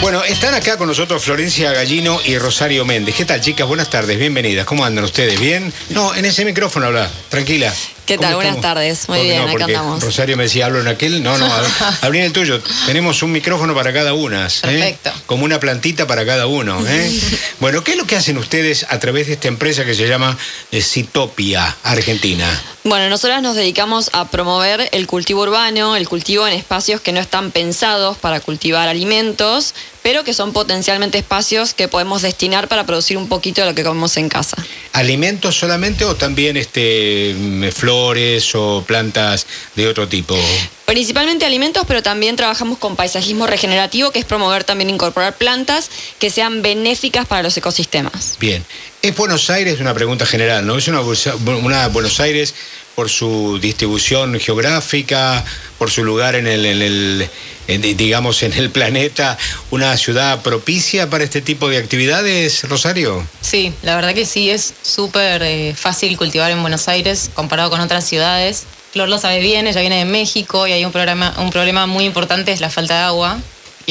Bueno, están acá con nosotros Florencia Gallino y Rosario Méndez. ¿Qué tal, chicas? Buenas tardes, bienvenidas. ¿Cómo andan ustedes? ¿Bien? No, en ese micrófono habla, tranquila. ¿Qué tal? ¿Cómo Buenas estamos? tardes. Muy ¿Por qué bien, no? acá andamos. Rosario me decía, hablo en aquel. No, no, hab- hablé en el tuyo. Tenemos un micrófono para cada una. ¿eh? Perfecto. Como una plantita para cada uno. ¿eh? bueno, ¿qué es lo que hacen ustedes a través de esta empresa que se llama eh, Citopia Argentina? Bueno, nosotras nos dedicamos a promover el cultivo urbano, el cultivo en espacios que no están pensados para cultivar alimentos, pero que son potencialmente espacios que podemos destinar para producir un poquito de lo que comemos en casa. ¿Alimentos solamente o también este, mm, flores o plantas de otro tipo? Principalmente alimentos, pero también trabajamos con paisajismo regenerativo, que es promover también incorporar plantas que sean benéficas para los ecosistemas. Bien. ¿Es Buenos Aires una pregunta general, no? ¿Es una, una Buenos Aires por su distribución geográfica, por su lugar en el, en el- digamos, en el planeta, una ciudad propicia para este tipo de actividades, Rosario? Sí, la verdad que sí, es súper eh, fácil cultivar en Buenos Aires comparado con otras ciudades. Flor lo sabe bien, ella viene de México y hay un, programa, un problema muy importante, es la falta de agua.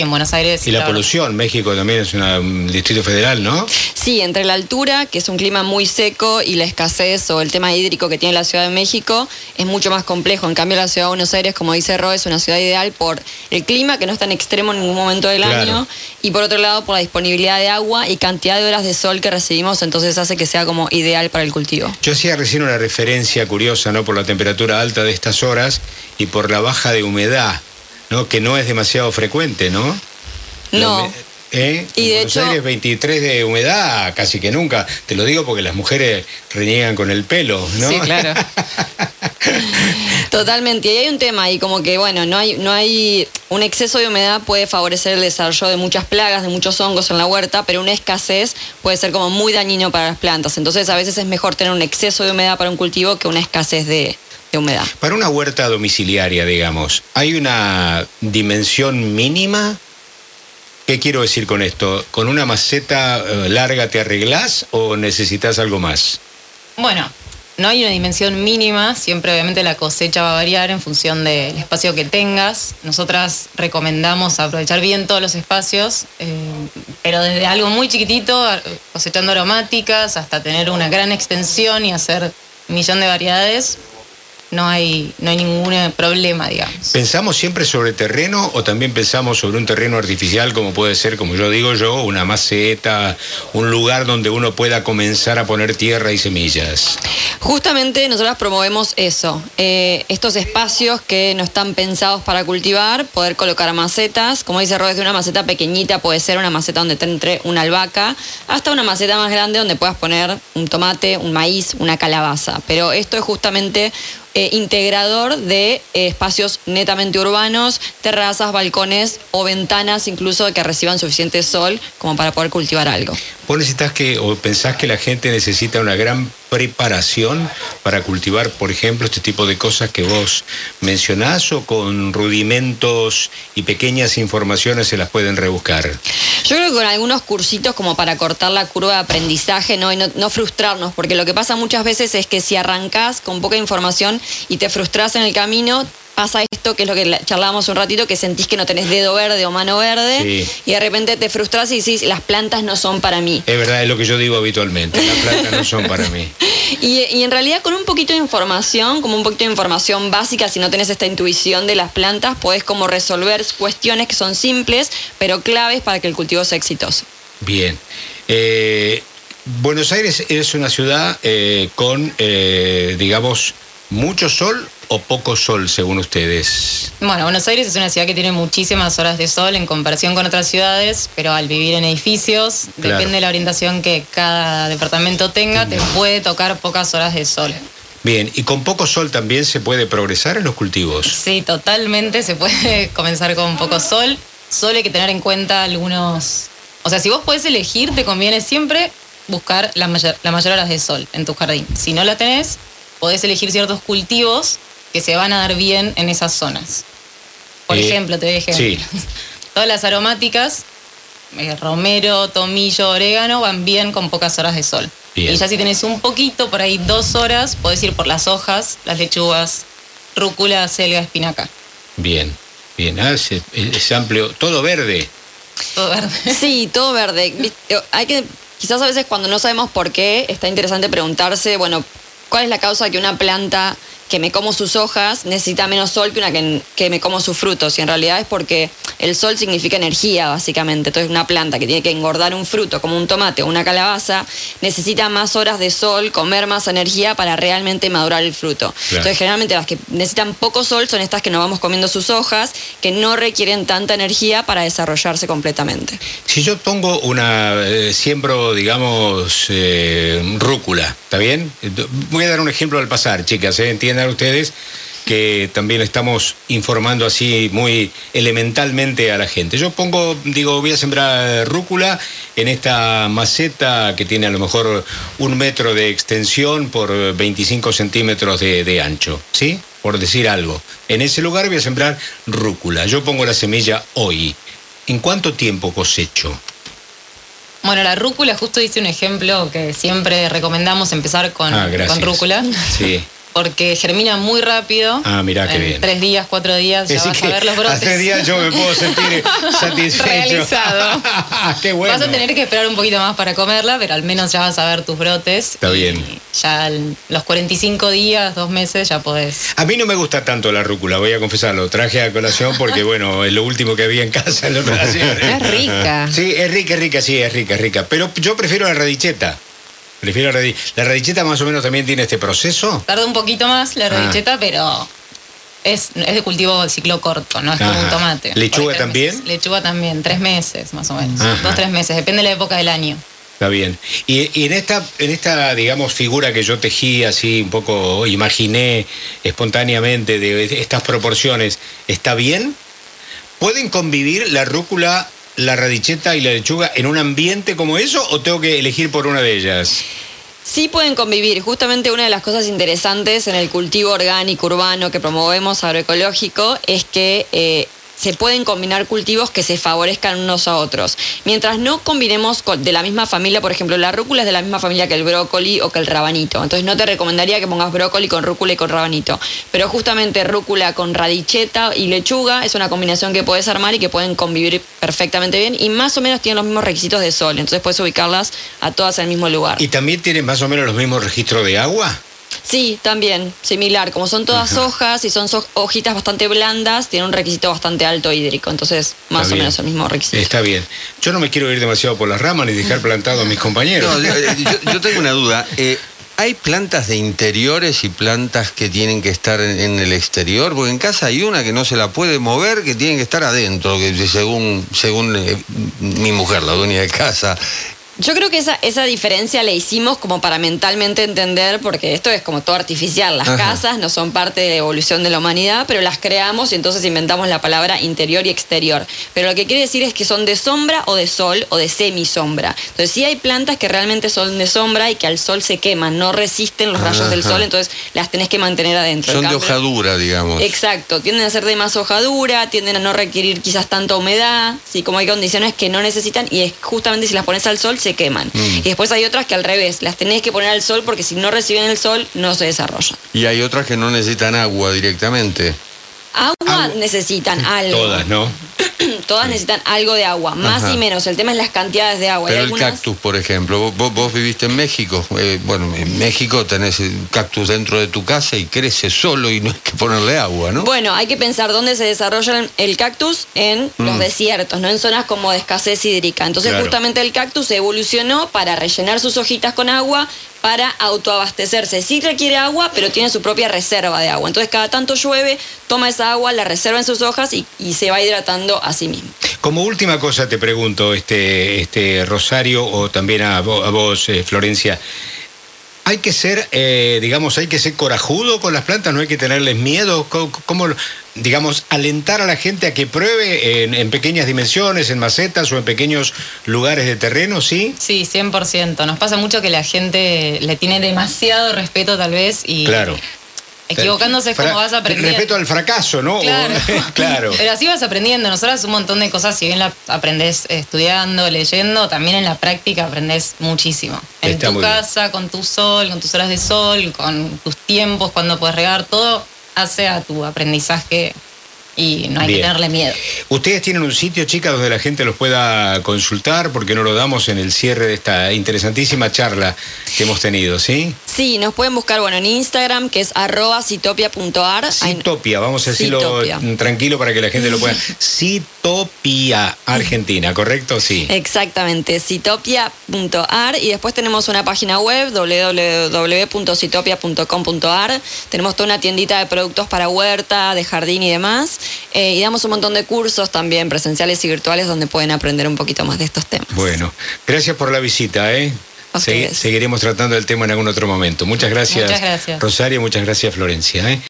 En Buenos Aires... Y la polución, México también es una- un distrito federal, ¿no? Sí, entre la altura, que es un clima muy seco, y la escasez o el tema hídrico que tiene la Ciudad de México, es mucho más complejo. En cambio, la Ciudad de Buenos Aires, como dice Ro, es una ciudad ideal por el clima, que no es tan extremo en ningún momento del Claro. año, y por otro lado, por la disponibilidad de agua y cantidad de horas de sol que recibimos, entonces hace que sea como ideal para el cultivo. Yo hacía recién una referencia curiosa, ¿no? Por la temperatura alta de estas horas y por la baja de humedad, ¿no? Que no es demasiado frecuente, ¿no? No. ¿Eh? Y de hecho- Aires 23 de humedad, casi que nunca. Te lo digo porque las mujeres reniegan con el pelo, ¿no? Sí, claro. Totalmente. Y hay un tema ahí, como que, bueno, no hay, no hay. Un exceso de humedad puede favorecer el desarrollo de muchas plagas, de muchos hongos en la huerta, pero una escasez puede ser como muy dañino para las plantas. Entonces, a veces es mejor tener un exceso de humedad para un cultivo que una escasez de, de humedad. Para una huerta domiciliaria, digamos, ¿hay una dimensión mínima? ¿Qué quiero decir con esto? ¿Con una maceta eh, larga te arreglás o necesitas algo más? Bueno, no hay una dimensión mínima, siempre obviamente la cosecha va a variar en función del espacio que tengas. Nosotras recomendamos aprovechar bien todos los espacios, eh, pero desde algo muy chiquitito, cosechando aromáticas, hasta tener una gran extensión y hacer un millón de variedades, no hay, no hay ningún problema, digamos. ¿Pensamos siempre sobre terreno o también pensamos sobre un terreno artificial como puede ser, como yo digo yo, una maceta, un lugar donde uno pueda comenzar a poner tierra y semillas? Justamente nosotros promovemos eso, eh, estos espacios que no están pensados para cultivar, poder colocar macetas, como dice Rod, desde una maceta pequeñita puede ser una maceta donde te entre una albahaca, hasta una maceta más grande donde puedas poner un tomate, un maíz, una calabaza. Pero esto es justamente eh, integrador de eh, espacios netamente urbanos, terrazas, balcones o ventanas incluso que reciban suficiente sol como para poder cultivar algo. ¿Vos necesitas que, o pensás que la gente necesita una gran preparación para cultivar, por ejemplo, este tipo de cosas que vos mencionás o con rudimentos y pequeñas informaciones se las pueden rebuscar? Yo creo que con algunos cursitos como para cortar la curva de aprendizaje ¿no? frustrarnos, porque lo que pasa muchas veces es que si arrancás con poca información y te frustras en el camino, pasa esto que es lo que charlábamos un ratito, que sentís que no tenés dedo verde o mano verde Sí. y de repente te frustras y decís, las plantas no son para mí. Es verdad, es lo que yo digo habitualmente, las plantas no son para mí. Y, y en realidad con un poquito de información, como un poquito de información básica, si no tenés esta intuición de las plantas, podés como resolver cuestiones que son simples, pero claves para que el cultivo sea exitoso. Bien. Eh, Buenos Aires es una ciudad eh, con, eh, digamos, mucho sol o poco sol, según ustedes. Bueno, Buenos Aires es una ciudad que tiene muchísimas horas de sol en comparación con otras ciudades, pero al vivir en edificios, Claro. depende de la orientación que cada departamento tenga, te puede tocar pocas horas de sol. Bien, y con poco sol también se puede progresar en los cultivos. Sí, totalmente se puede comenzar con poco sol. Solo hay que tener en cuenta algunos... O sea, si vos podés elegir, te conviene siempre buscar la mayor, la mayor horas de sol en tu jardín. Si no la tenés, podés elegir ciertos cultivos que se van a dar bien en esas zonas. Por Eh, ejemplo, te doy ejemplo. sí. Todas las aromáticas, eh, romero, tomillo, orégano, van bien con pocas horas de sol. Bien. Y ya si tenés un poquito, por ahí dos horas, podés ir por las hojas, las lechugas, rúcula, selga, espinaca. Bien, bien, ah, es, es amplio, todo verde. Todo verde. Sí, todo verde. Hay que, quizás a veces cuando no sabemos por qué, está interesante preguntarse, bueno, ¿cuál es la causa de que una planta que me como sus hojas necesita menos sol que una que, que me como sus frutos? Y en realidad es porque el sol significa energía, básicamente. Entonces, una planta que tiene que engordar un fruto, como un tomate o una calabaza, necesita más horas de sol, comer más energía para realmente madurar el fruto. Entonces, generalmente las que necesitan poco sol son estas que nos vamos comiendo sus hojas, que no requieren tanta energía para desarrollarse completamente. Si yo pongo una, eh, siembro, digamos, eh, rúcula, ¿está bien? Voy a dar un ejemplo al pasar, chicas, ¿eh? Ustedes que también estamos informando así muy elementalmente a la gente. Yo pongo, digo, voy a sembrar rúcula en esta maceta que tiene a lo mejor un metro de extensión por 25 centímetros de, de ancho, ¿sí? Por decir algo. En ese lugar voy a sembrar rúcula. Yo pongo la semilla hoy. ¿En cuánto tiempo cosecho? Bueno, la rúcula, justo hice un ejemplo que siempre recomendamos empezar con, Ah, con rúcula. Sí. Porque germina muy rápido. Ah, mirá qué en bien. Tres días, cuatro días, ya vas a ver los brotes. Hace días yo me puedo sentir satisfecho. Realizado. Qué bueno. Vas a tener que esperar un poquito más para comerla, pero al menos ya vas a ver tus brotes. Está y bien. Ya los 45 días, dos meses, ya podés. A mí no me gusta tanto la rúcula, voy a confesarlo. Traje a colación porque, bueno, es lo último que había en casa en la. Es rica. Sí, es rica, es rica, sí, es rica, es rica. Pero yo prefiero la radicheta. Prefiero la radicheta. ¿La radicheta más o menos también tiene este proceso? Tarda un poquito más la Ah. radicheta, pero es, es de cultivo de ciclo corto, no es como un tomate. ¿Lechuga también? meses. Lechuga también, tres meses más o menos. Ajá. Dos, tres meses, depende de la época del año. Está bien. Y, y en esta, en esta, digamos, figura que yo tejí así un poco, imaginé espontáneamente de estas proporciones, ¿está bien? ¿Pueden convivir la rúcula, la radicheta y la lechuga en un ambiente como eso o tengo que elegir por una de ellas? Sí pueden convivir. Justamente una de las cosas interesantes en el cultivo orgánico urbano que promovemos agroecológico es que eh, se pueden combinar cultivos que se favorezcan unos a otros. Mientras no combinemos de la misma familia, por ejemplo, la rúcula es de la misma familia que el brócoli o que el rabanito. Entonces no te recomendaría que pongas brócoli con rúcula y con rabanito. Pero justamente rúcula con radicheta y lechuga es una combinación que puedes armar y que pueden convivir perfectamente bien y más o menos tienen los mismos requisitos de sol. Entonces puedes ubicarlas a todas en el mismo lugar. ¿Y también tiene más o menos los mismos registros de agua? Sí, también, similar. Como son todas hojas y son so- hojitas bastante blandas, tiene un requisito bastante alto hídrico. Entonces, más Está o bien. menos el mismo requisito. Está bien. Yo no me quiero ir demasiado por las ramas ni dejar plantados a mis compañeros. No, eh, yo, yo tengo una duda. Eh, ¿Hay plantas de interiores y plantas que tienen que estar en, en el exterior? Porque en casa hay una que no se la puede mover, que tiene que estar adentro, que según, según eh, mi mujer, la dueña de casa. Yo creo que esa, esa diferencia la hicimos como para mentalmente entender, porque esto es como todo artificial. Las Ajá. casas no son parte de la evolución de la humanidad, pero las creamos y entonces inventamos la palabra interior y exterior. Pero lo que quiere decir es que son de sombra o de sol o de semisombra. Entonces sí hay plantas que realmente son de sombra y que al sol se queman, no resisten los rayos del sol, entonces las tenés que mantener adentro. Son de hojadura, digamos. Exacto, tienden a ser de más hojadura, tienden a no requerir quizás tanta humedad, sí, como hay condiciones que no necesitan y es justamente si las pones al sol se queman. Mm. Y después hay otras que al revés, las tenés que poner al sol porque si no reciben el sol no se desarrollan. Y hay otras que no necesitan agua directamente. Agua necesitan algo. Todas, ¿no? Todas necesitan algo de agua, más Ajá. y menos. El tema es las cantidades de agua. Pero el cactus, por ejemplo, vos- viviste en México. eh, bueno, en México tenés el cactus dentro de tu casa y crece solo y no hay que ponerle agua, ¿no? Bueno, hay que pensar dónde se desarrolla el- cactus en los Mm. desiertos, no en zonas como de escasez hídrica. Entonces, Claro. justamente el cactus evolucionó para rellenar sus hojitas con agua para autoabastecerse. Sí requiere agua, pero tiene su propia reserva de agua. Entonces, cada tanto llueve, toma esa agua, la reserva en sus hojas y, y se va hidratando a sí mismo. Como última cosa te pregunto, este, este Rosario, o también a vo- a vos, eh, Florencia. Hay que ser, eh, digamos, hay que ser corajudo con las plantas, no hay que tenerles miedo. ¿Cómo, cómo, digamos, alentar a la gente a que pruebe en, en pequeñas dimensiones, en macetas o en pequeños lugares de terreno, sí? Sí, 100%. Nos pasa mucho que la gente le tiene demasiado respeto tal vez y Claro. Equivocándose es como vas aprendiendo. Respeto al fracaso, ¿no? O- Claro. Pero así vas aprendiendo. Nosotras un montón de cosas, si bien la aprendés estudiando, leyendo, también en la práctica aprendés muchísimo. En Está tu bien. casa, con tu sol, con tus horas de sol, con tus tiempos, cuando puedes regar, todo hace a tu aprendizaje y no hay Bien. que tenerle miedo. Ustedes tienen un sitio, chicas, donde la gente los pueda consultar, porque no lo damos en el cierre de esta interesantísima charla que hemos tenido, ¿sí? Sí, nos pueden buscar bueno en Instagram, que es arroba citopia.ar. Citopia, vamos a decirlo Citopia. tranquilo para que la gente lo pueda. Citopia, Argentina, ¿correcto? Sí. Exactamente, citopia.ar y después tenemos una página web www.citopia.com.ar. Tenemos toda una tiendita de productos para huerta, de jardín y demás. Eh, y damos un montón de cursos también presenciales y virtuales donde pueden aprender un poquito más de estos temas. Bueno, gracias por la visita, ¿eh? Seguiremos tratando el tema en algún otro momento. Muchas gracias, Muchas gracias. Rosario, muchas gracias, Florencia. ¿eh?